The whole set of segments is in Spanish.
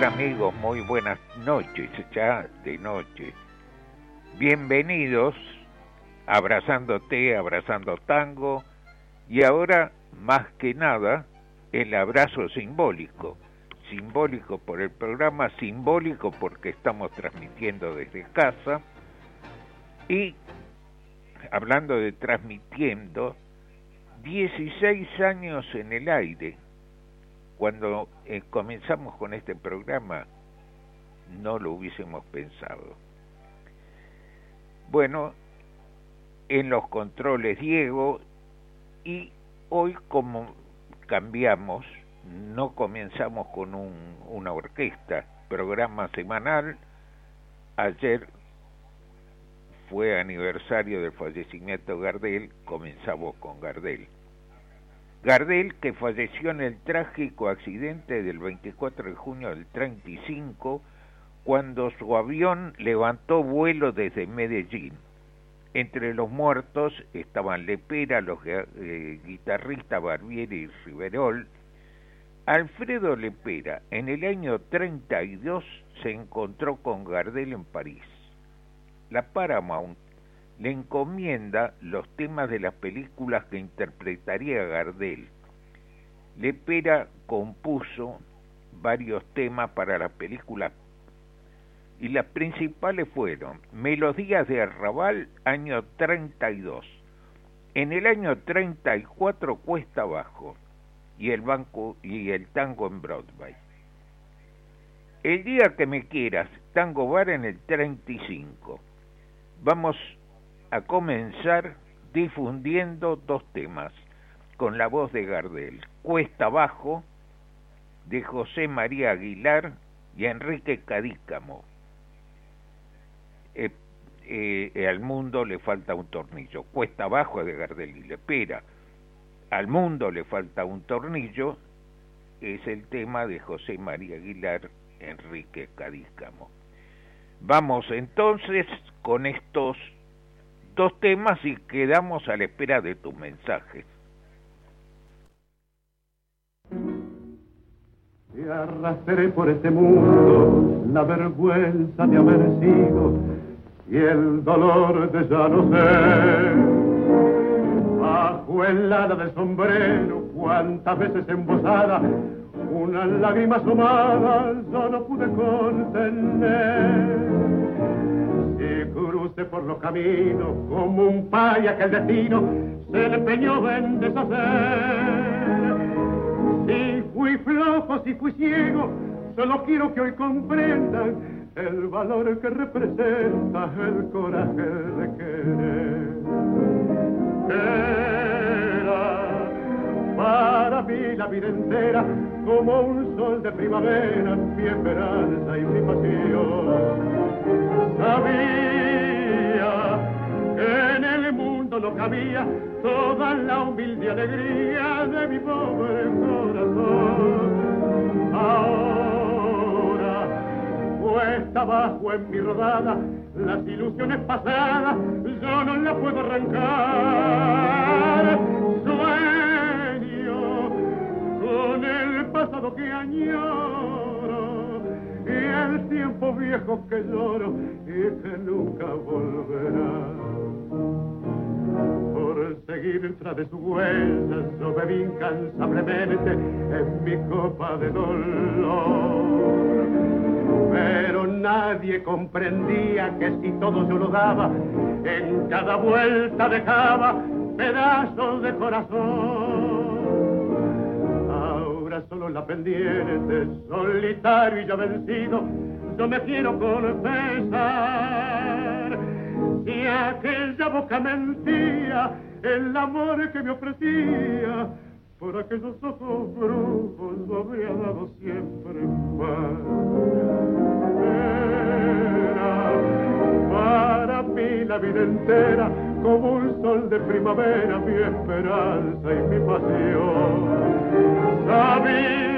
Amigos? Muy buenas noches, ya de noche. Bienvenidos, abrazándote, abrazando tango, y ahora, más que nada, el abrazo simbólico. Simbólico por el programa, simbólico porque estamos transmitiendo desde casa. Y hablando de transmitiendo, 16 años en el aire. Cuando eh, comenzamos con este programa, no lo hubiésemos pensado. Bueno, en los controles Diego y hoy como cambiamos, no comenzamos con un, una orquesta, programa semanal, ayer fue aniversario del fallecimiento de Gardel, comenzamos con Gardel. Gardel, que falleció en el trágico accidente del 24 de junio del 35, cuando su avión levantó vuelo desde Medellín. Entre los muertos estaban Lepera, los eh, guitarristas Barbieri y Riverol. Alfredo Lepera, en el año 32, se encontró con Gardel en París. La Paramount le encomienda los temas de las películas que interpretaría Gardel. Lepera compuso varios temas para las películas y las principales fueron Melodías de Arrabal, año 32. En el año 34 Cuesta Abajo y el banco y el tango en Broadway. El día que me quieras, Tango Bar en el 35. Vamos a comenzar difundiendo dos temas con la voz de Gardel. Cuesta Abajo de José María Aguilar y Enrique Cadícamo eh, eh, al mundo le falta un tornillo. Cuesta abajo de Gardel y Lepera. Al mundo le falta un tornillo. Es el tema de José María Aguilar, Enrique Cadícamo. Vamos entonces con estos dos temas y quedamos a la espera de tus mensajes. Y arrastré por este mundo la vergüenza de haber sido y el dolor de ya no ser. Bajo el ala del sombrero, cuántas veces embosada, una lágrima asomada yo no pude contener. Si crucé por los caminos como un paya que el destino se le empeñó en deshacer. Si fui flojo, si fui ciego, solo quiero que hoy comprendan el valor que representa el coraje de querer. Era para mí la vida entera como un sol de primavera, mi esperanza y mi pasión. Sabía que en el mundo no cabía toda la humilde alegría de mi pobre corazón. Ahora cuesta abajo en mi rodada, las ilusiones pasadas yo no las puedo arrancar. Sueño con el pasado que añoro y el tiempo viejo que lloro y que nunca volverá. Por seguir tras de su huella, yo bebí incansablemente en mi copa de dolor pero nadie comprendía que si todo yo lo daba, en cada vuelta dejaba pedazos de corazón. Ahora solo la pendiente, solitario y ya vencido, yo me quiero confesar. Si aquella boca mentía, el amor que me ofrecía, por aquellos ojos brujos lo habría dado siempre paz. Era para mí la vida entera como un sol de primavera, mi esperanza y mi pasión. Sabía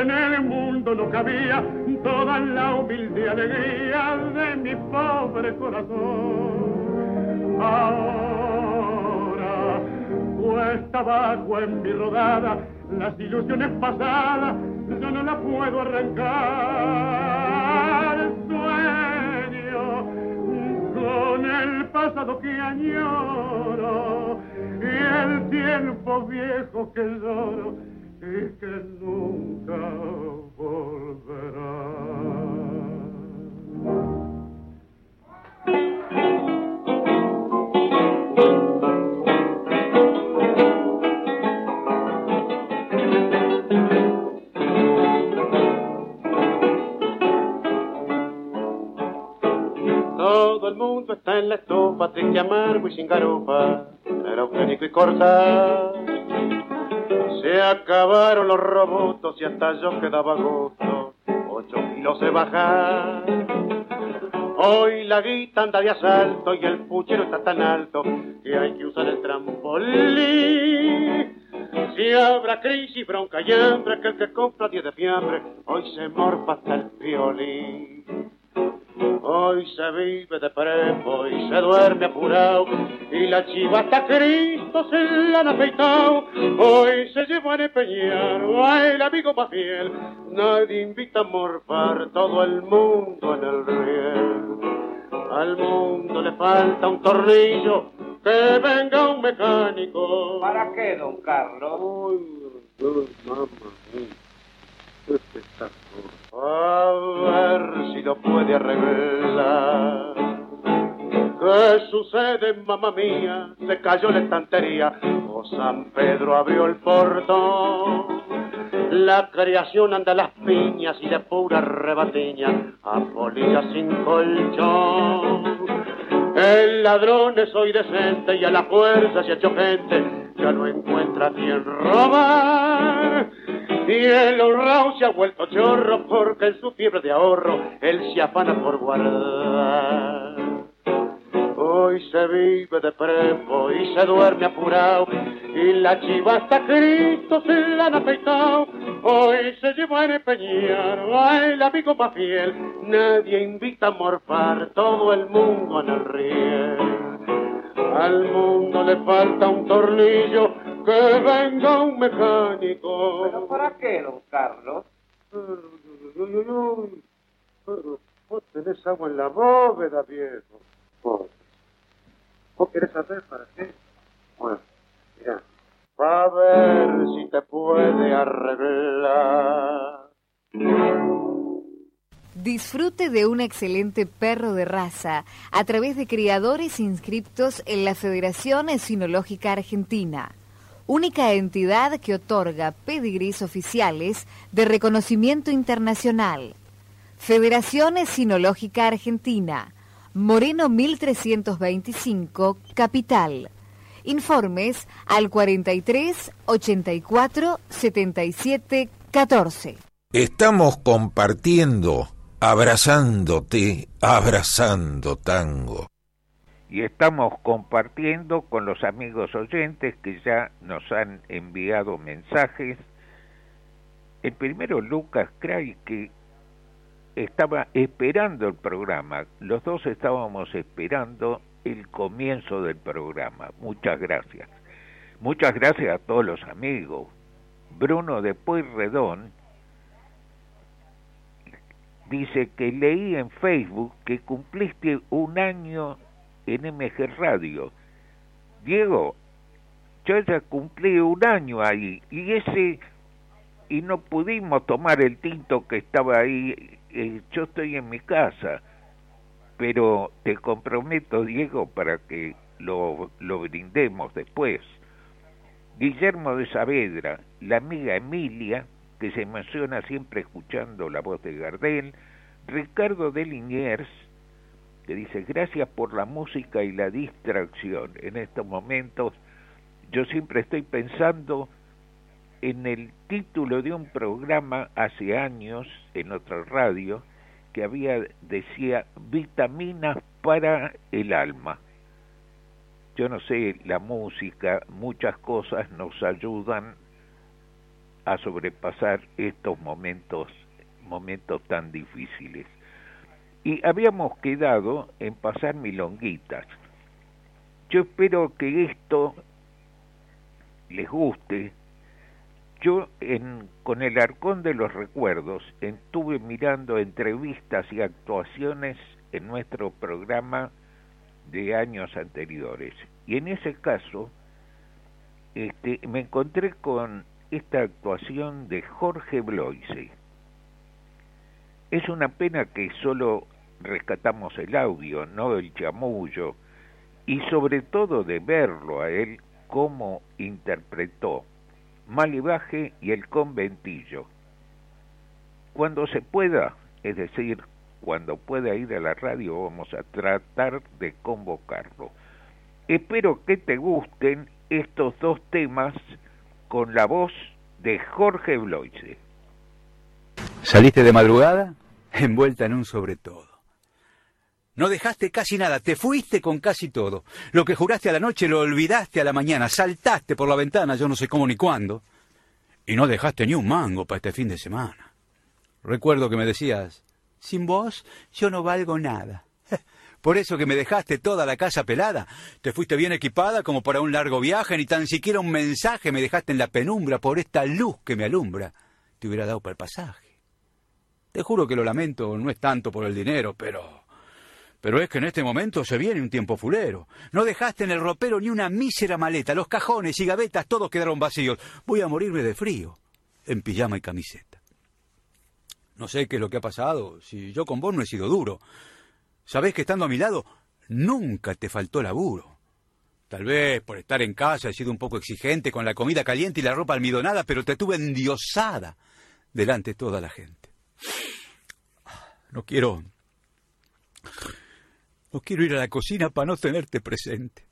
en el mundo no cabía toda la humilde alegría de mi pobre corazón. Ahora cuesta abajo en mi rodada las ilusiones pasadas, yo no las puedo arrancar. El pasado que añoro y el tiempo viejo que lloro y que nunca volverá. El mundo está en la estufa, triste, amargo y sin garufa, era eugénico y corta se acabaron los robotos y hasta yo quedaba gusto. Ocho kilos de bajar. Hoy la guita anda de asalto y el puchero está tan alto que hay que usar el trampolín. Si habrá crisis, bronca y hambre, que el que compra diez de fiambre, hoy se morfa hasta el violín. Hoy se vive de prepo y se duerme apurado y la chiva hasta Cristo se la han afeitado. Hoy se lleva a empeñar el amigo más fiel. Nadie invita a morfar todo el mundo en el riel. Al mundo le falta un tornillo, que venga un mecánico. ¿Para qué, don Carlos? Uy, mamá, qué espectáculo. A puede arreglar. ¿Qué sucede, mamá mía? Se cayó la estantería o San Pedro abrió el portón. La creación anda a las piñas y de pura rebatiña, a polilla sin colchón. El ladrón es hoy decente y a la fuerza se ha hecho gente, ya no encuentra quien robar. Y el honrado se ha vuelto chorro porque en su fiebre de ahorro él se afana por guardar. Hoy se vive de prepo y se duerme apurado y la chiva hasta Cristo se la han afeitado. Hoy se lleva a empeñar el amigo más fiel. Nadie invita a morfar todo el mundo en el riel. Al mundo le falta un tornillo que venga un mecánico. ¿Pero para qué, don Carlos? Uy, uy, uy. Pero vos tenés agua en la bóveda, viejo. Vos, ¿Vos querés saber para qué? Bueno, mira. Va a ver si te puede arreglar. Disfrute de un excelente perro de raza a través de criadores inscriptos en la Federación Esinológica Argentina, única entidad que otorga pedigrís oficiales de reconocimiento internacional. Federación Esinológica Argentina, Moreno 1325, Capital. Informes al 43 84 77 14. Estamos compartiendo, abrazándote, abrazando tango. Y estamos compartiendo con los amigos oyentes que ya nos han enviado mensajes. El primero, Lucas Cray, que estaba esperando el programa. Los dos estábamos esperando el comienzo del programa. Muchas gracias. Muchas gracias a todos los amigos. Bruno de Pueyrredón dice que leí en Facebook que cumpliste un año en MG Radio. Diego, yo ya cumplí un año ahí y ese y no pudimos tomar el tinto que estaba ahí. Eh, yo estoy en mi casa, pero te comprometo, Diego, para que lo, lo brindemos después. Guillermo de Saavedra, la amiga Emilia, que se emociona siempre escuchando la voz de Gardel, Ricardo de Liniers, que dice, gracias por la música y la distracción. En estos momentos yo siempre estoy pensando en el título de un programa hace años en otra radio que había decía vitaminas para el alma. Yo no sé, la música, muchas cosas nos ayudan a sobrepasar estos momentos momentos tan difíciles. Y habíamos quedado en pasar milonguitas. Yo espero que esto les guste. Yo en, con el arcón de los recuerdos estuve mirando entrevistas y actuaciones en nuestro programa de años anteriores. Y en ese caso este, me encontré con esta actuación de Jorge Bloise. Es una pena que solo rescatamos el audio, no el chamullo, y sobre todo de verlo a él cómo interpretó Malibaje y el conventillo. Cuando se pueda, es decir, cuando pueda ir a la radio, vamos a tratar de convocarlo. Espero que te gusten estos dos temas con la voz de Jorge Bloise. ¿Saliste de madrugada? Envuelta en un sobre todo. No dejaste casi nada, te fuiste con casi todo. Lo que juraste a la noche lo olvidaste a la mañana, saltaste por la ventana, yo no sé cómo ni cuándo. Y no dejaste ni un mango para este fin de semana. Recuerdo que me decías, sin vos yo no valgo nada. Por eso que me dejaste toda la casa pelada. Te fuiste bien equipada como para un largo viaje, ni tan siquiera un mensaje me dejaste en la penumbra por esta luz que me alumbra. Te hubiera dado para el pasaje. Te juro que lo lamento, no es tanto por el dinero, pero pero es que en este momento se viene un tiempo fulero. No dejaste en el ropero ni una mísera maleta. Los cajones y gavetas todos quedaron vacíos. Voy a morirme de frío. En pijama y camiseta. No sé qué es lo que ha pasado. Si yo con vos no he sido duro. Sabés que estando a mi lado nunca te faltó laburo. Tal vez por estar en casa he sido un poco exigente con la comida caliente y la ropa almidonada, pero te tuve endiosada delante de toda la gente. No quiero no quiero ir a la cocina para no tenerte presente.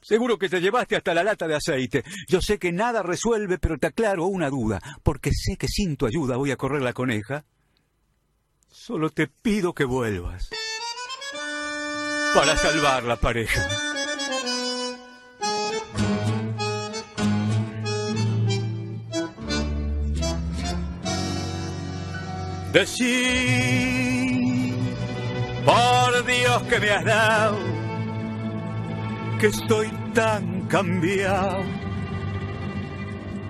Seguro que te llevaste hasta la lata de aceite. Yo sé que nada resuelve, pero te aclaro una duda, porque sé que sin tu ayuda voy a correr la coneja. Solo te pido que vuelvas para salvar la pareja. Por Dios que me has dado, que estoy tan cambiado.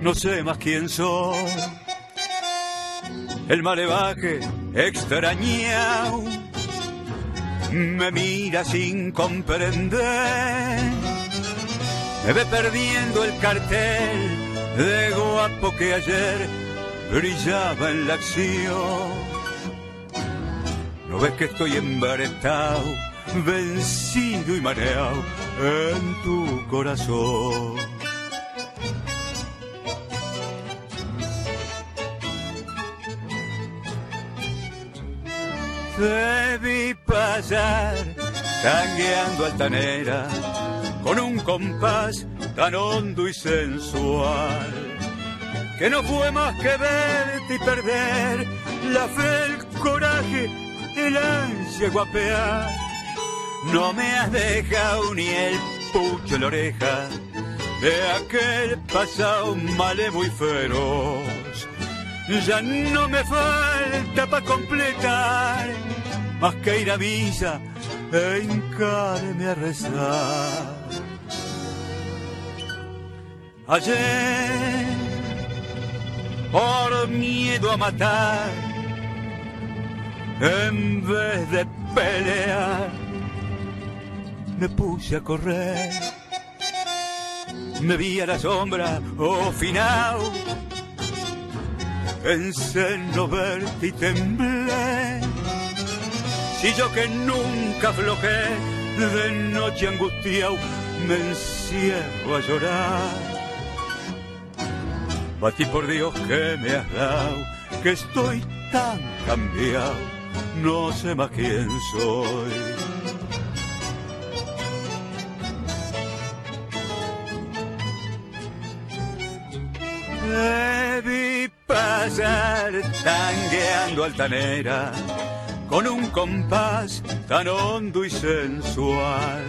No sé más quién soy. El malevaje extrañado me mira sin comprender. Me ve perdiendo el cartel de guapo que ayer brillaba en la acción ¿No ves que estoy embaretado, vencido y mareado en tu corazón? Te vi pasar tangueando altanera con un compás tan hondo y sensual que no fue más que verte y perder la fe, el coraje el ansia guapear. No me has dejado ni el pucho en la oreja de aquel pasado malevo y feroz. Ya no me falta para completar más que ir a misa e hincarme a rezar. Ayer, por miedo a matar, en vez de pelear, me puse a correr. Me vi a la sombra, oh final, en no verte temblé. Si yo que nunca aflojé, de noche angustiado, me encierro a llorar. Batí por Dios que me has dado, que estoy tan cambiado, no sé más quién soy. Vi pasar tangueando altanera con un compás tan hondo y sensual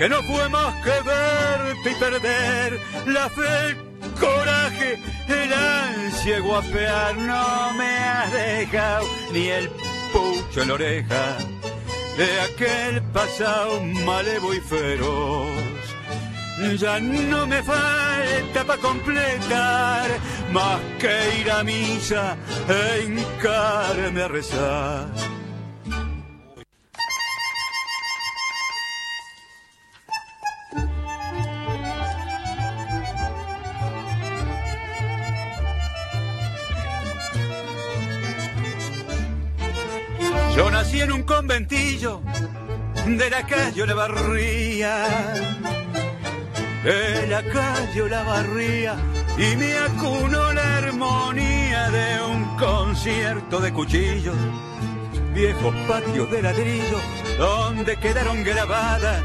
que no fue más que verte y perder la fe, el coraje, el ansia guapear. No me has dejado ni el pucho en la oreja de aquel pasado malevo y feroz. Ya no me falta para completar más que ir a misa e hincarme a rezar. Un conventillo de la calle La Barría, de la calle La Barría, y me acunó la armonía de un concierto de cuchillos, viejos patios de ladrillo, donde quedaron grabadas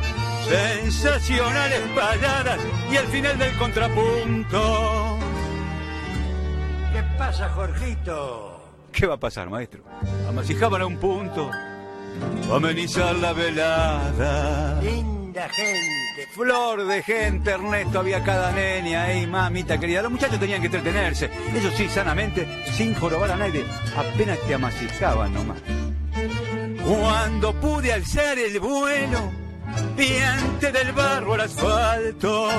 sensacionales payadas y al final del contrapunto. ¿Qué pasa, Jorgito? ¿Qué va a pasar, maestro? Amasijaban un punto, amenizar la velada. Linda gente. Flor de gente, Ernesto, había cada nene ahí, mamita querida. Los muchachos tenían que entretenerse, eso sí, sanamente, sin jorobar a nadie. Apenas te amasijaban nomás. Cuando pude alzar el vuelo, piante del barro al asfalto,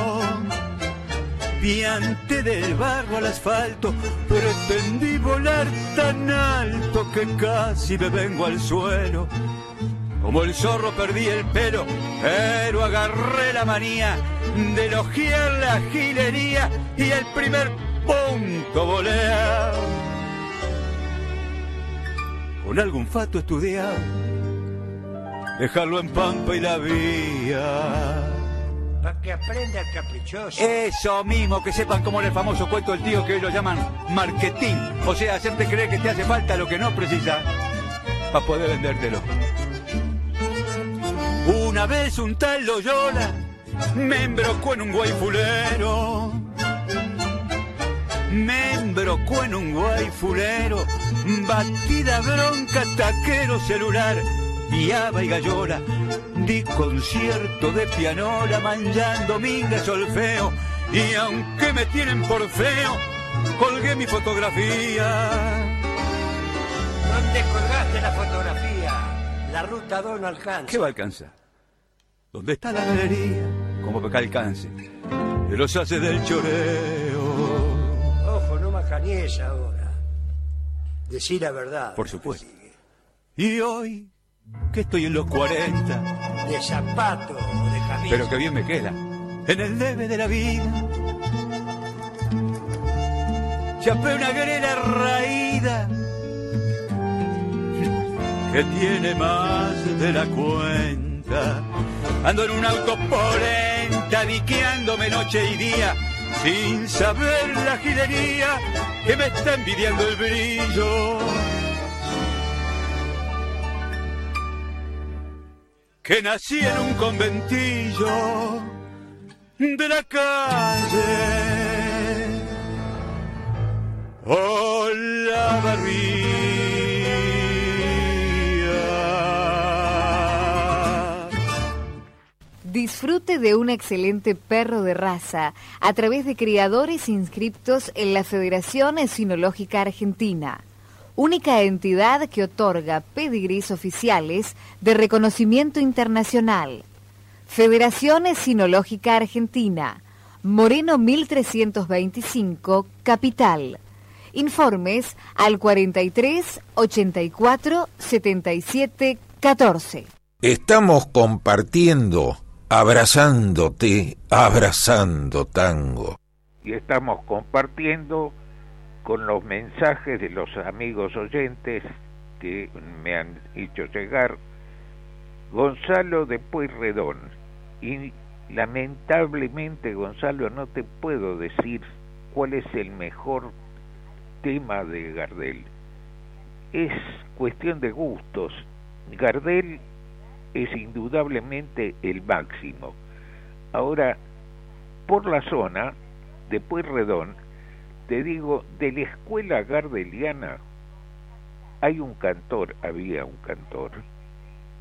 piante del barro al asfalto, pretendí volar tan alto que casi me vengo al suelo. Como el zorro perdí el pelo, pero agarré la manía de elogiar la gilería y el primer punto voleado. Con algún fato estudiado, dejarlo en pampa y la vía. Para que aprenda el caprichoso. Eso mismo, que sepan cómo era el famoso cuento del tío que hoy lo llaman marketing. O sea, hacerte creer que te hace falta lo que no precisas para poder vendértelo. Una vez un tal Loyola me embrocó en un guayfulero. Me embrocó en un guayfulero. Batida bronca, taquero celular. Viaba y gallola. Di concierto de pianola, manchando minga solfeo. Y aunque me tienen por feo, colgué mi fotografía. ¿Dónde colgaste la fotografía? La ruta 2 no alcanza. ¿Qué va a alcanzar? ¿Dónde está la galería? Como que acá alcance. De los haces del choreo. Ojo, no macaníes ahora. Decí la verdad. Por supuesto. Y hoy, que estoy en los 40, De zapato o de camisa. pero que bien me queda. En el debe de la vida. Chapé una grela raída que tiene más de la cuenta. Ando en un auto polenta, diqueándome noche y día, sin saber la gilería que me está envidiando el brillo. Que nací en un conventillo de la calle. Hola. Disfrute de un excelente perro de raza a través de criadores inscriptos en la Federación Esinológica Argentina, única entidad que otorga pedigrís oficiales de reconocimiento internacional. Federación Esinológica Argentina, Moreno 1325, Capital. Informes al 43 84 77 14. Estamos compartiendo, abrazándote, abrazando tango. y estamos compartiendo con los mensajes de los amigos oyentes que me han hecho llegar Gonzalo de Pueyrredón y lamentablemente Gonzalo no te puedo decir cuál es el mejor tema de Gardel. Es cuestión de gustos. Gardel es indudablemente el máximo. Ahora, por la zona de Pueyrredón, te digo, de la escuela gardeliana hay un cantor, había un cantor,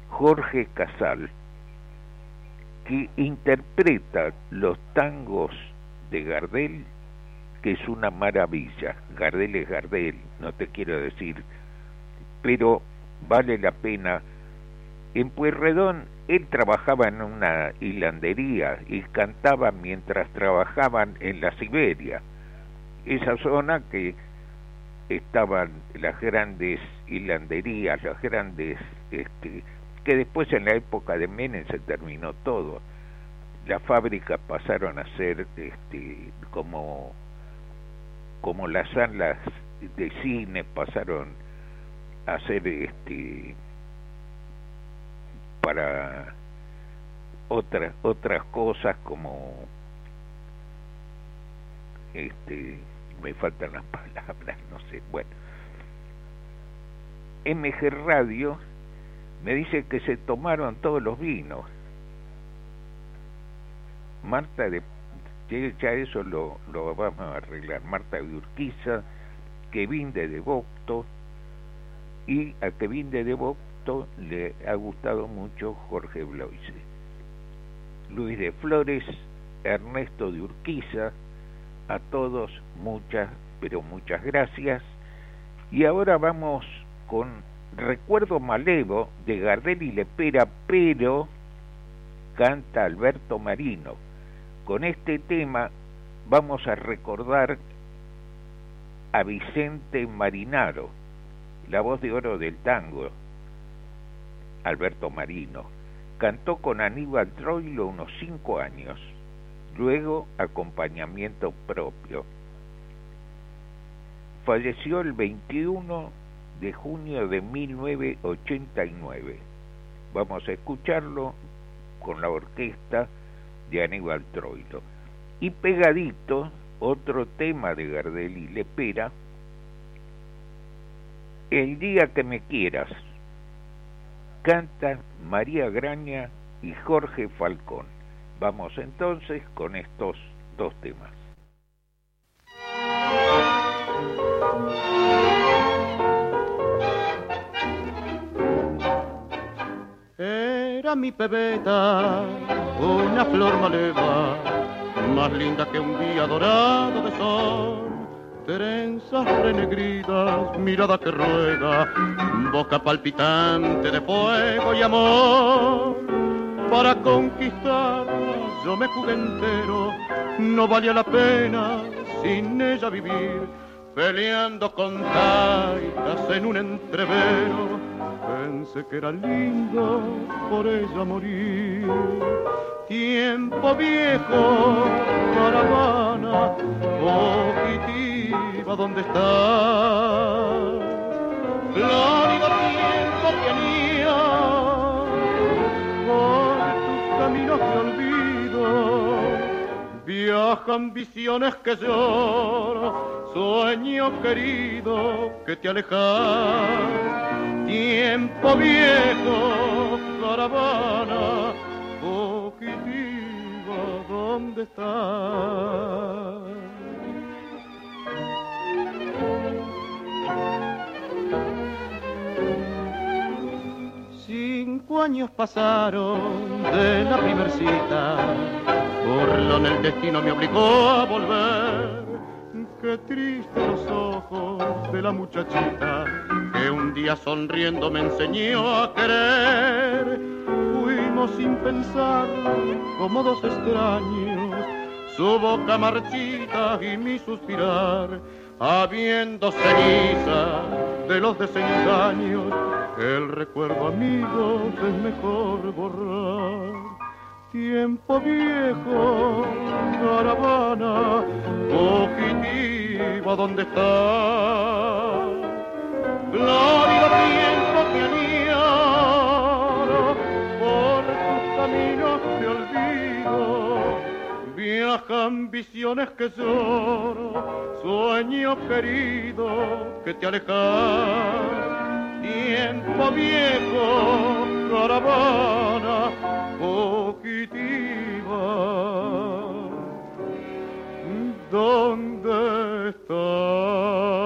Jorge Casal, que interpreta los tangos de Gardel, que es una maravilla. Gardel es Gardel, no te quiero decir, pero vale la pena. En Pueyrredón él trabajaba en una hilandería y cantaba mientras trabajaban en la Siberia, esa zona que estaban las grandes hilanderías, las grandes, este, que después en la época de Menem se terminó todo. Las fábricas pasaron a ser este, como, como las salas de cine pasaron a ser este, para otras otras cosas como este me faltan las palabras, no sé, bueno. MG Radio me dice que se tomaron todos los vinos. Marta de ya eso lo, lo vamos a arreglar. Marta de Urquiza, Kevin de Devocto y a Kevin de Devocto le ha gustado mucho Jorge Bloise. Luis de Flores, Ernesto de Urquiza, a todos muchas, pero muchas gracias. Y ahora vamos con Recuerdo Malevo de Gardel y Lepera, pero canta Alberto Marino. Con este tema vamos a recordar a Vicente Marinaro, la voz de oro del tango, Alberto Marino. Cantó con Aníbal Troilo unos cinco años luego acompañamiento propio. Falleció el 21 de junio de 1989. Vamos a escucharlo con la orquesta de Aníbal Troilo. Y pegadito, otro tema de Gardel y Lepera, El día que me quieras, canta María Graña y Jorge Falcón. Vamos entonces con estos dos temas. Era mi pebeta, una flor maleva, más linda que un día dorado de sol. Trenzas renegridas, mirada que ruega, boca palpitante de fuego y amor para conquistarla yo me jugué entero, no valía la pena sin ella vivir, peleando con taitas en un entrevero. Pensé que era lindo por ella morir. Tiempo viejo, caravana, fugitiva, ¿dónde está? Florido tiempo tenía viajan visiones que lloro, sueño querido que te alejas, tiempo viejo, caravana, fugitiva, ¿dónde estás? Años pasaron de la primer cita, lo el destino me obligó a volver. Qué triste los ojos de la muchachita que un día sonriendo me enseñó a querer. Fuimos sin pensar como dos extraños, su boca marchita y mi suspirar, habiendo ceniza de los desengaños el recuerdo amigo es mejor borrar. Tiempo viejo, caravana, fugitiva, ¿dónde está? Gloria tiempo que añoro por tus caminos de olvido, las ambiciones que lloro, sueño querido que te alejas. Tiempo viejo, caravana fugitiva. ¿Dónde estás?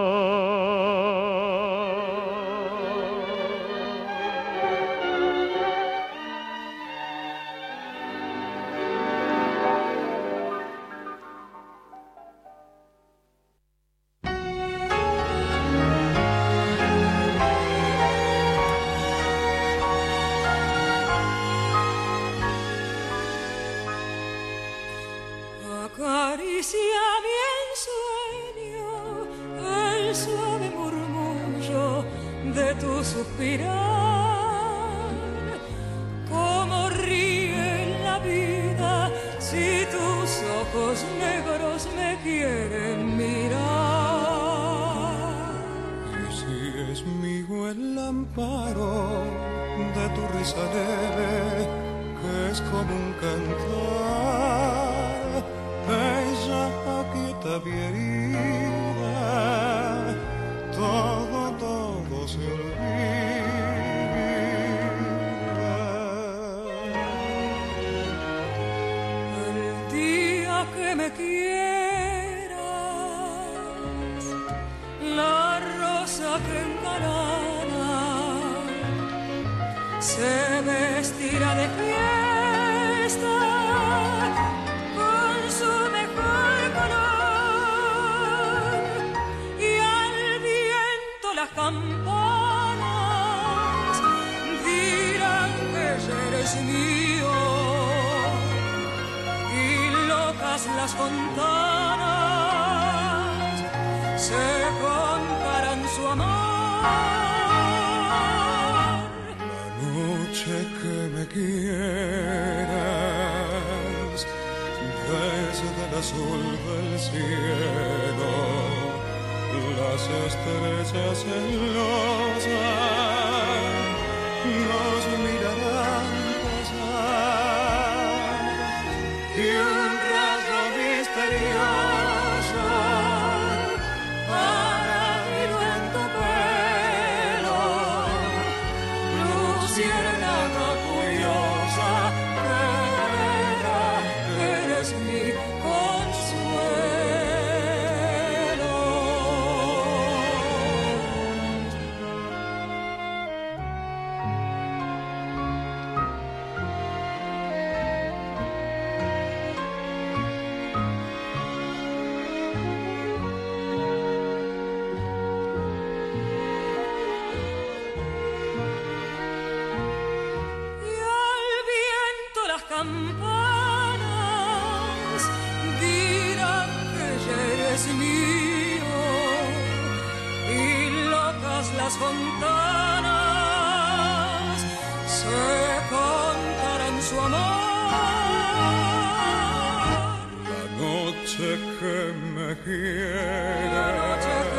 quieren mirar. Y si es mío el amparo de tu risa leve, que es como un cantar, ella aquieta mi herida, todo, todo se olvida. El día que me quiere. fontanas se comparan su amor. La noche que me quieras, desde el azul del cielo, las estrellas celosas nos mirarán pasar. 你好 hermanas se contarán su amor. La noche que me quiera.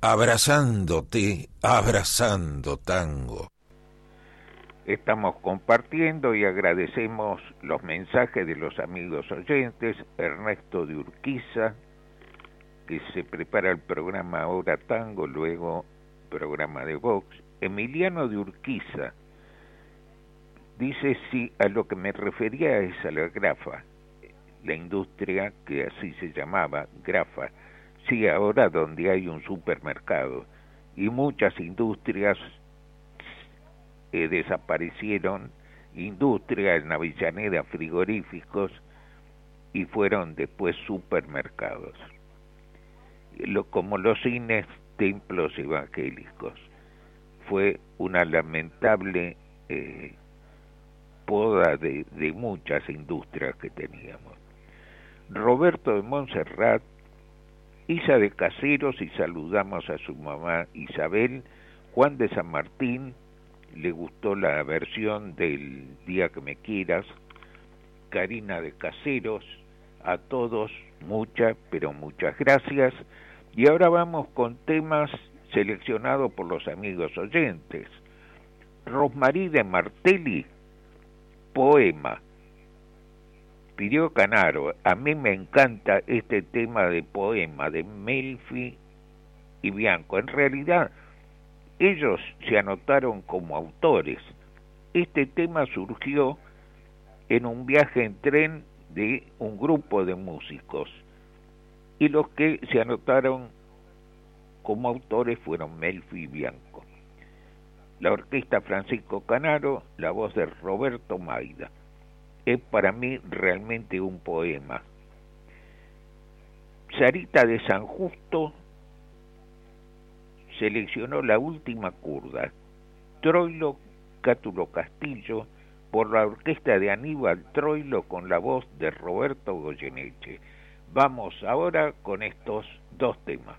abrazándote, abrazando tango. estamos compartiendo y agradecemos los mensajes de los amigos oyentes, Ernesto de Urquiza, que se prepara el programa Ahora Tango, luego programa de Vox, Emiliano de Urquiza, dice si a lo que me refería es a la grafa, la industria que así se llamaba, grafa, sí ahora donde hay un supermercado y muchas industrias eh, desaparecieron, industria en Avellaneda, frigoríficos y fueron después supermercados, lo, como los cines, templos evangélicos. Fue una lamentable eh, poda de, de muchas industrias que teníamos. Roberto de Montserrat, Isa de Caseros y saludamos a su mamá Isabel, Juan de San Martín, le gustó la versión del Día que me quieras, Karina de Caseros, a todos muchas, pero muchas gracias. Y ahora vamos con temas seleccionados por los amigos oyentes. Rosmarí de Martelli, poema. Pidió Canaro, a mí me encanta este tema de poema de Melfi y Bianco. En realidad, ellos se anotaron como autores. Este tema surgió en un viaje en tren de un grupo de músicos y los que se anotaron como autores fueron Melfi y Bianco. La orquesta Francisco Canaro, la voz de Roberto Maida. Es para mí realmente un poema. Sarita de San Justo seleccionó la última curda, Troilo Cátulo Castillo, por la orquesta de Aníbal Troilo con la voz de Roberto Goyeneche. Vamos ahora con estos dos temas.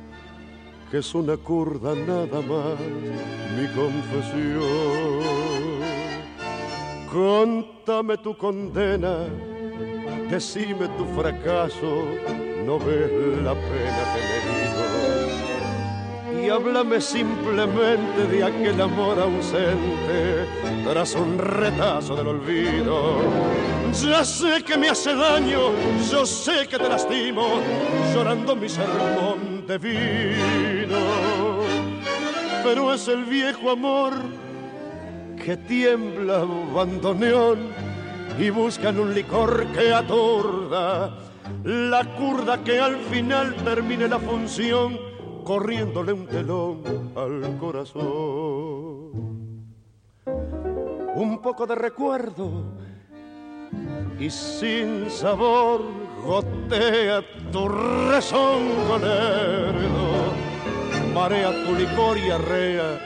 que es una curda nada más mi confesión. Contame tu condena, decime tu fracaso, no ves la pena que me digo. Y háblame simplemente de aquel amor ausente tras un retazo del olvido. Ya sé que me hace daño, yo sé que te lastimo, llorando mi sermón de vino. Pero es el viejo amor que tiembla bandoneón y buscan un licor que atorda la curda que al final termine la función corriéndole un telón al corazón. Un poco de recuerdo y sin sabor gotea tu rezongo marea tu licor y arrea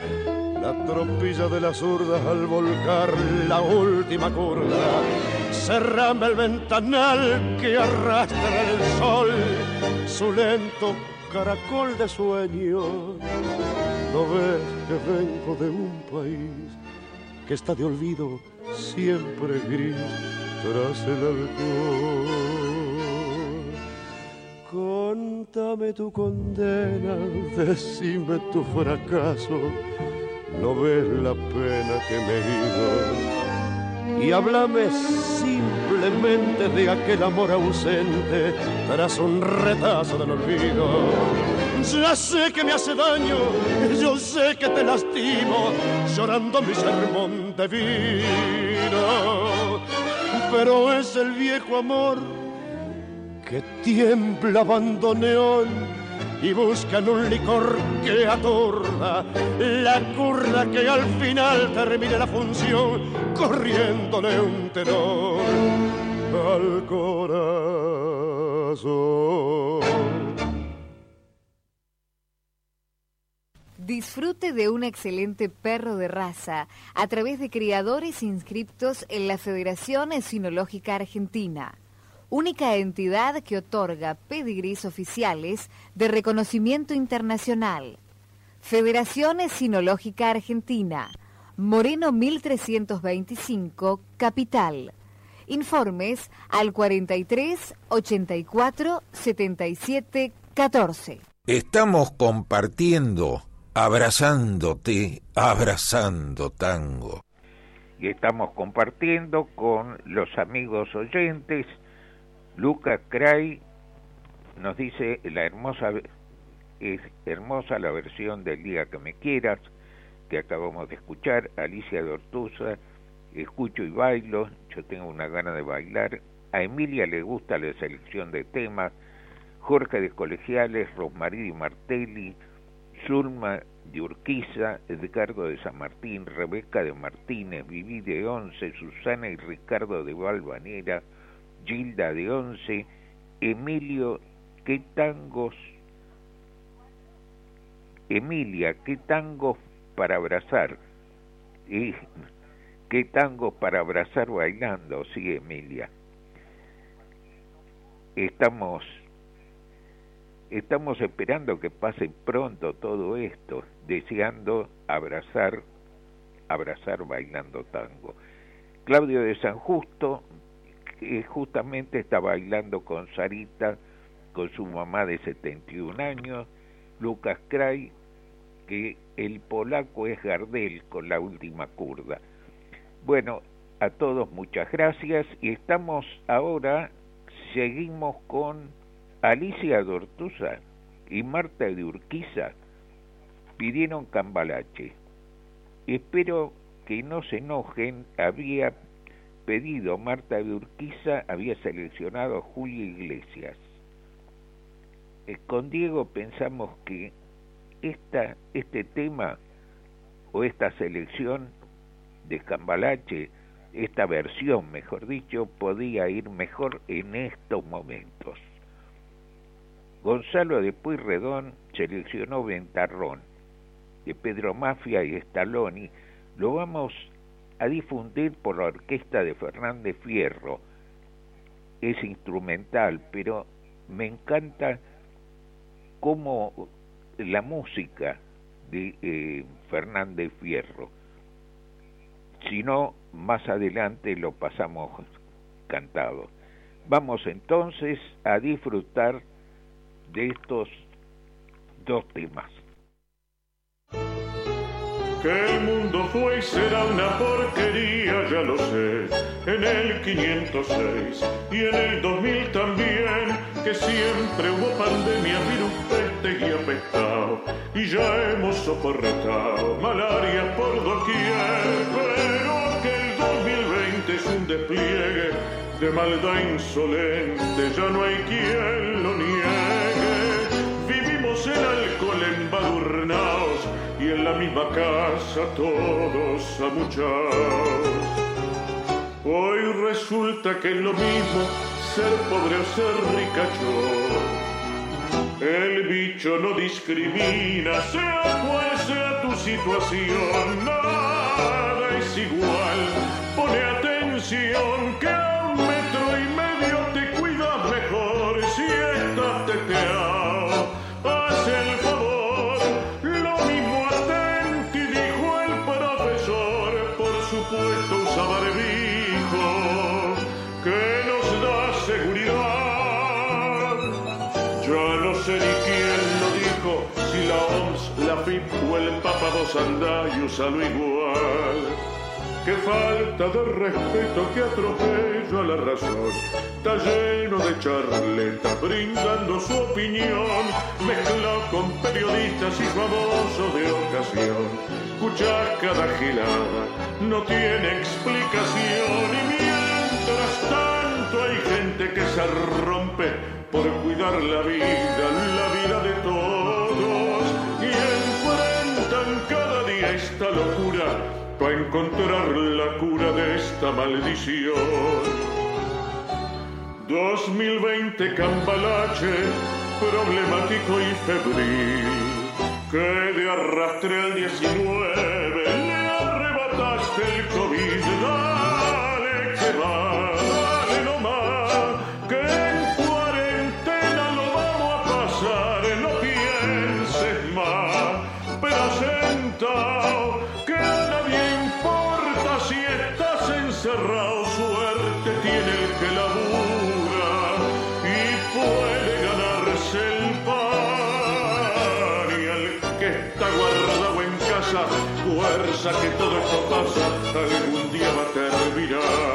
la tropilla de las zurdas al volcar la última curva. Cerrame el ventanal que arrastra el sol, su lento caracol de sueño. No ves que vengo de un país que está de olvido siempre gris tras el alcohol. Contame tu condena, decime tu fracaso no ves la pena que me he. Y háblame simplemente de aquel amor ausente tras un retazo del olvido. Ya sé que me hace daño, yo sé que te lastimo, llorando mi sermón de vino. Pero es el viejo amor que tiembla abandoneón y buscan un licor que atorda la curda que al final termine la función corriéndole un tenor al corazón. Disfrute de un excelente perro de raza a través de criadores inscriptos en la Federación Sinológica Argentina única entidad que otorga pedigrís oficiales de reconocimiento internacional. Federación Sinológica Argentina, Moreno 1325, Capital. Informes al 43 84 77 14. Estamos compartiendo, abrazándote, abrazando tango. Y estamos compartiendo con los amigos oyentes Luca Cray nos dice la hermosa es hermosa la versión del día que me quieras que acabamos de escuchar. Alicia Dortuza escucho y bailo yo tengo una gana de bailar. A Emilia le gusta la selección de temas Jorge de Colegiales Rosmarie Martelli Zulma de Urquiza Edgardo de San Martín Rebeca de Martínez Viví de Once Susana y Ricardo de Valvanera Gilda de Once, Emilio, qué tangos, Emilia, qué tangos para abrazar, y qué tangos para abrazar bailando, sí, Emilia. Estamos, estamos esperando que pase pronto todo esto, deseando abrazar, abrazar bailando tango. Claudio de San Justo, que justamente está bailando con Sarita, con su mamá de 71 años, Lucas Cray, que el polaco es Gardel con la última curda. Bueno, a todos muchas gracias y estamos ahora, seguimos con Alicia Dortuza y Marta de Urquiza, pidieron cambalache. Espero que no se enojen, había pedido Marta de Urquiza había seleccionado a Julio Iglesias. Eh, con Diego pensamos que esta, este tema o esta selección de Cambalache, esta versión, mejor dicho, podía ir mejor en estos momentos. Gonzalo de Puyredón seleccionó Ventarrón, de Pedro Mafia y Estaloni, lo vamos a difundir por la orquesta de Fernández Fierro. Es instrumental, pero me encanta cómo la música de eh, Fernández Fierro. Si no, más adelante lo pasamos cantado. Vamos entonces a disfrutar de estos dos temas. Que el mundo fue y será una porquería, ya lo sé, en el 506 y en el 2000 también, que siempre hubo pandemia, virus, peste y apestado, y ya hemos soportado malaria por doquier, pero que el 2020 es un despliegue de maldad insolente, ya no hay quien lo niegue, vivimos en alcohol embadurnados, en la misma casa todos amuchados. Hoy resulta que lo mismo ser pobre o ser ricachón. El bicho no discrimina, sea cual sea tu situación, nada es igual. Pone atención que usalo igual. Qué falta de respeto, que atropello a la razón. Está lleno de charletas brindando su opinión, mezclado con periodistas y famosos de ocasión. Escuchás cada gilada, no tiene explicación y mientras tanto hay gente que se rompe por cuidar la vida, para encontrar la cura de esta maldición. 2020 cambalache, problemático y febril, que de arrastre al 19 que todo esto pasa, algún día va a terminar.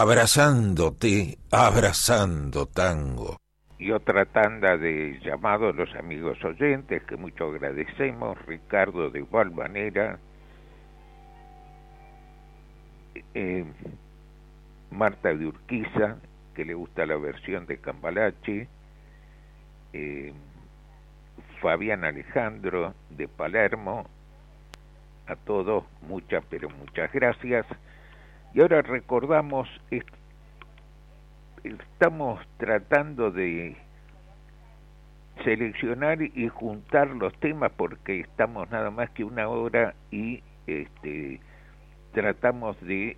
abrazándote, abrazando tango. Y otra tanda de llamados los amigos oyentes que mucho agradecemos, Ricardo de igual manera, eh, Marta de Urquiza, que le gusta la versión de Cambalache, eh, Fabián Alejandro de Palermo, a todos muchas, pero muchas gracias. Y ahora recordamos, estamos tratando de seleccionar y juntar los temas porque estamos nada más que una hora y este, tratamos de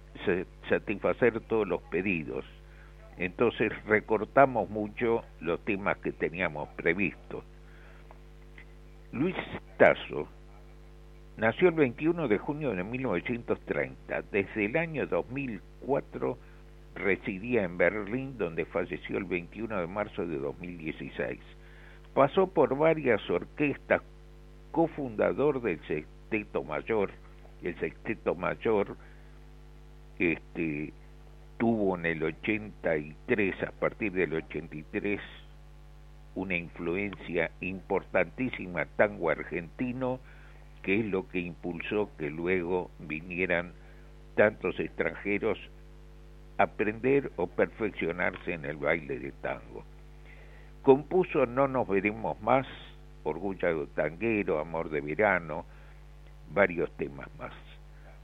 satisfacer todos los pedidos. Entonces recortamos mucho los temas que teníamos previstos. Luis Tasso nació el 21 de junio de 1930. Desde el año 2004 residía en Berlín, donde falleció el 21 de marzo de 2016. Pasó por varias orquestas, cofundador del Sexteto Mayor. El Sexteto Mayor este, tuvo en el 83, a partir del 83, una influencia importantísima tango argentino, que es lo que impulsó que luego vinieran tantos extranjeros a aprender o perfeccionarse en el baile de tango. Compuso No nos veremos más, Orgullo tanguero, Amor de verano, varios temas más.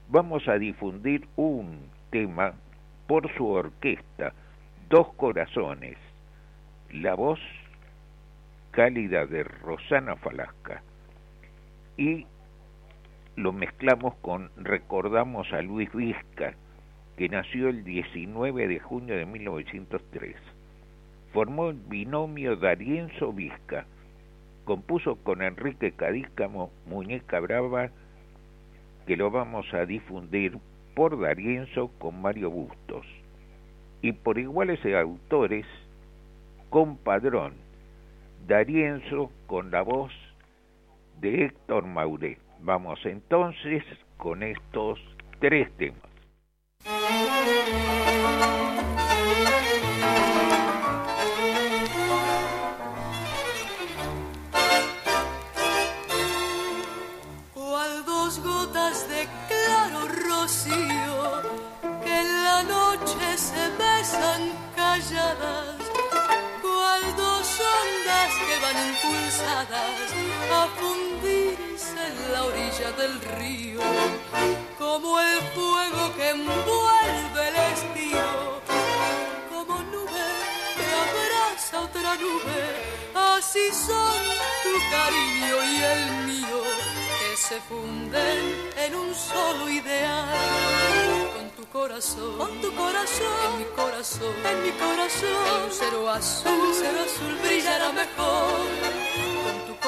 Vamos a difundir un tema por su orquesta, Dos Corazones, la voz cálida de Rosana Falasca y lo mezclamos con Recordamos a Luis Vizca, que nació el 19 de junio de 1903. Formó el binomio Darienzo Vizca, compuso con Enrique Cadícamo Muñeca Brava, que lo vamos a difundir por Darienzo con Mario Bustos, y por iguales autores con Padrón, Darienzo con la voz de Héctor Mauré. Vamos entonces con estos tres temas. Cual dos gotas de claro rocío que en la noche se besan calladas que van impulsadas a fundirse en la orilla del río, como el fuego que envuelve el estío, como nube que abraza otra nube, así son tu cariño y el mío, que se funden en un solo ideal corazón, con tu corazón, en mi corazón, en mi corazón, un cero azul, un cero azul brillará mejor.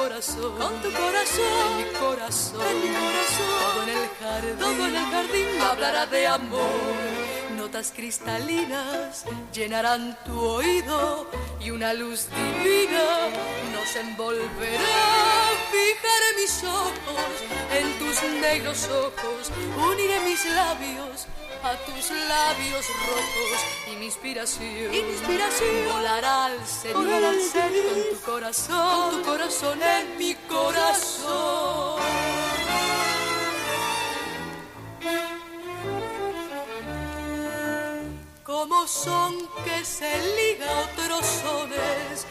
Con tu corazón, con tu corazón, en mi corazón, en mi corazón, todo en el jardín, todo en el jardín hablará de amor. Notas cristalinas llenarán tu oído y una luz divina nos envolverá. Fijaré mis ojos en tus negros ojos, uniré mis labios a tus labios rojos y mi inspiración, y mi inspiración volará al ser, con tu corazón, con tu corazón en mi corazón. Como son que se liga otros sones,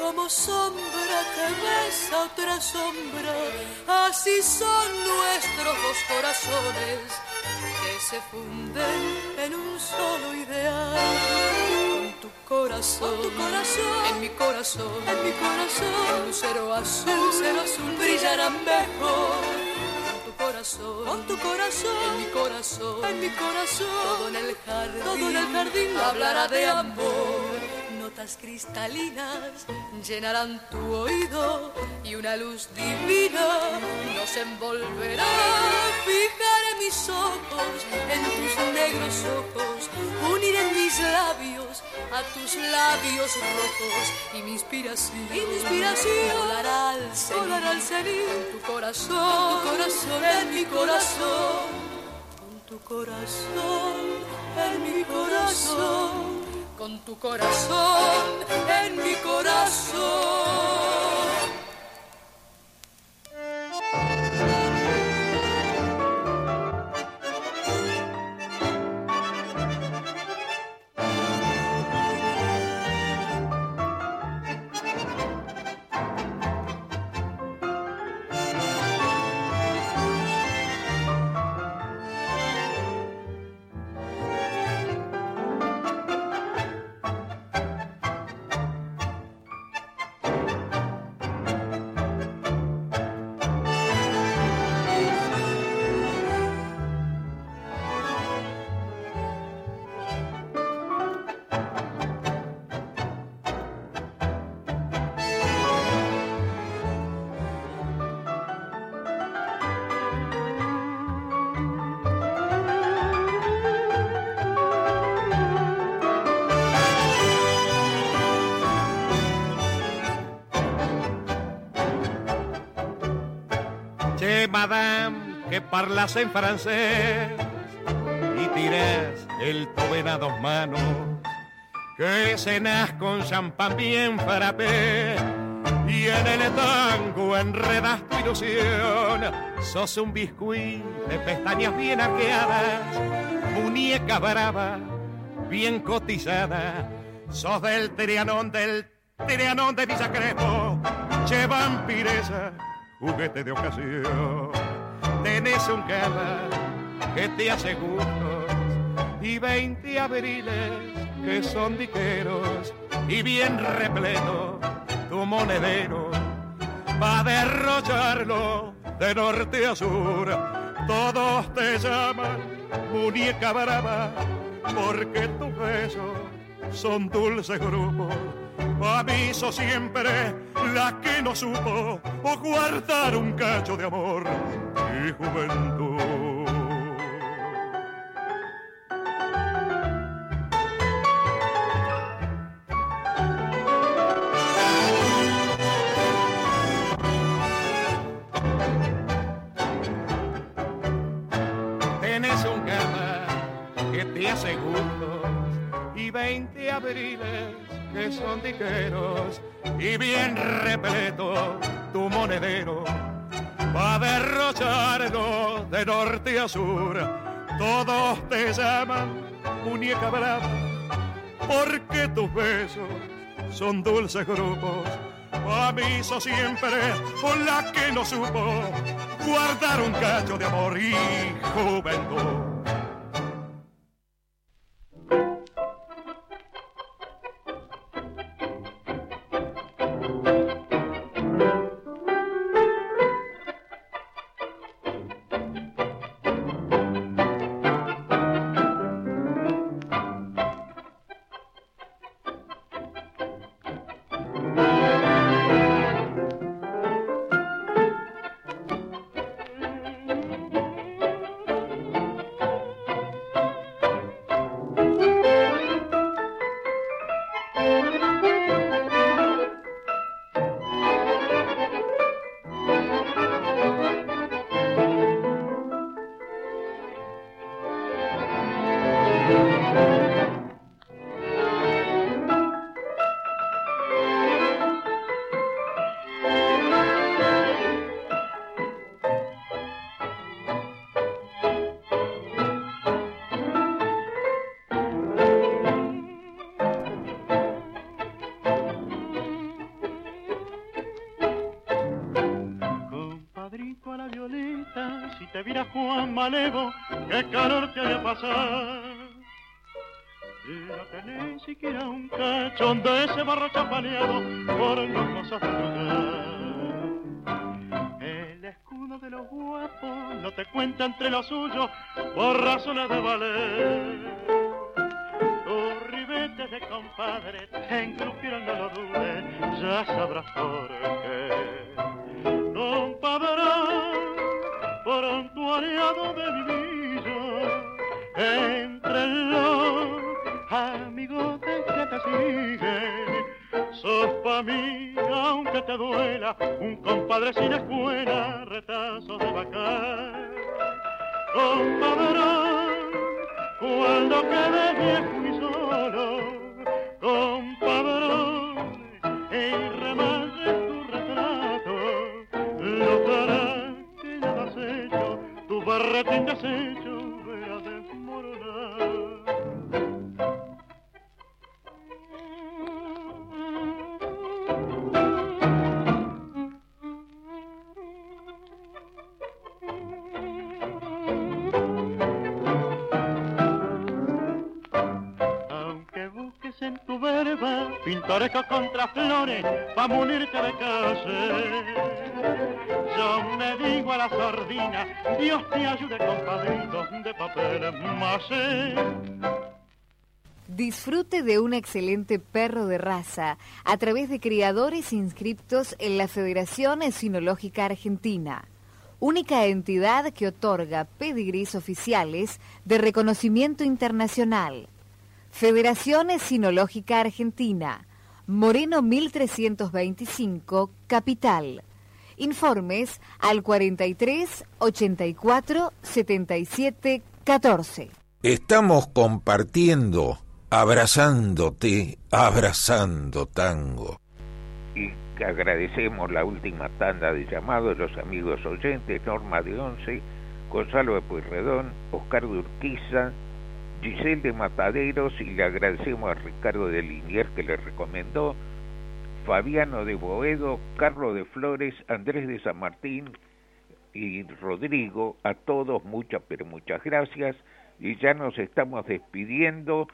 como sombra que besa otra sombra, así son nuestros dos corazones se funden en un solo ideal. Con tu corazón, tu corazón, en mi corazón, en mi corazón, un cero azul, un cero azul brillará mejor. Con tu corazón corazón, con tu corazón, en mi corazón, en mi corazón, todo en el jardín, todo en el jardín hablará de amor. Notas cristalinas llenarán tu oído y una luz divina nos envolverá. Fijaré mis ojos en tus negros ojos, uniré mis labios a tus labios rojos y mi inspiración, y mi inspiración volará al cenit, volará al en tu corazón, tu corazón, en mi corazón, con tu corazón, en mi corazón, con tu corazón, en mi corazón. Que parlas en francés y tires el toben a dos manos, que cenas con champán bien frappé y en el tango enredas tu ilusión. Sos un biscuit de pestañas bien arqueadas, muñeca brava, bien cotizada. Sos del Trianón, del Trianón de Villa Crespo, che vampiresa juguete de ocasión. Tenés un cama que te hace gustos y 20 abriles que son diqueros y bien repleto tu monedero va a derrocharlo de norte a sur. Todos te llaman muñeca brava porque tus besos son dulces grupos aviso siempre la que no supo o guardar un cacho de amor y juventud. Son tijeros y bien repleto tu monedero va a derrocharlo de norte a sur. Todos te llaman muñeca brava porque tus besos son dulces grupos. Aviso siempre con la que no supo guardar un cacho de amor y juventud. Qué calor te haya pasado. No tenés siquiera un cachón de ese barro chapaleado por los cosas de El escudo de los guapos no te cuenta entre los suyos por razones de valer. Tus ribetes de compadre te engrupieron, no lo dudes, ya sabrás por qué. Aliado de mi vida, entre los amigos que te siguen Sos pa' mí, aunque te duela, un compadre sin escuela, retazo de vaca. Compadre, cuando quede viejo y solo, verá desmoronar. en tu verba, pintoresco contra flores, pa' munirte de casa. Me digo a la Dios te ayude de. Disfrute de un excelente perro de raza a través de criadores inscriptos en la Federación Esinológica Argentina, única entidad que otorga pedigrís oficiales de reconocimiento internacional. Federación Esinológica Argentina, Moreno 1325, Capital. Informes al 43 84 77 14. Estamos compartiendo, abrazándote, abrazando tango. Y agradecemos la última tanda de llamados de los amigos oyentes, Norma de Once, Gonzalo de Pueyrredón, Oscar de Urquiza, Giselle de Mataderos y le agradecemos a Ricardo de Liniers que le recomendó, Fabiano de Boedo, Carlos de Flores, Andrés de San Martín y Rodrigo, a todos muchas pero muchas gracias. Y ya nos estamos despidiendo,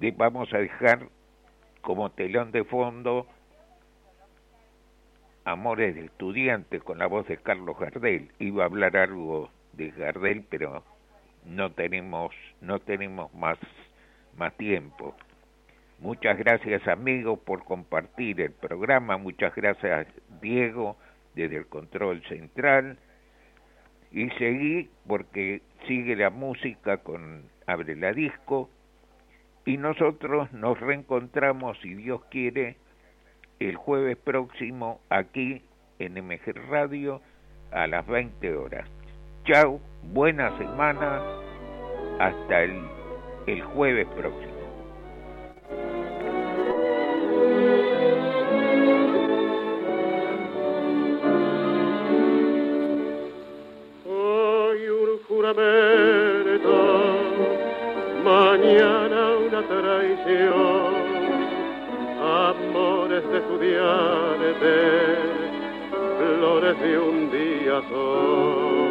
de, vamos a dejar como telón de fondo Amores de Estudiante con la voz de Carlos Gardel, iba a hablar algo de Gardel pero no tenemos no tenemos más más tiempo. Muchas gracias amigos por compartir el programa, muchas gracias Diego desde el control central y seguí porque sigue la música con Abre la Disco y nosotros nos reencontramos si Dios quiere el jueves próximo aquí en MG Radio a las 20 horas. Chao, buena semana, hasta el, el jueves próximo. Estudiantes, flores de un día son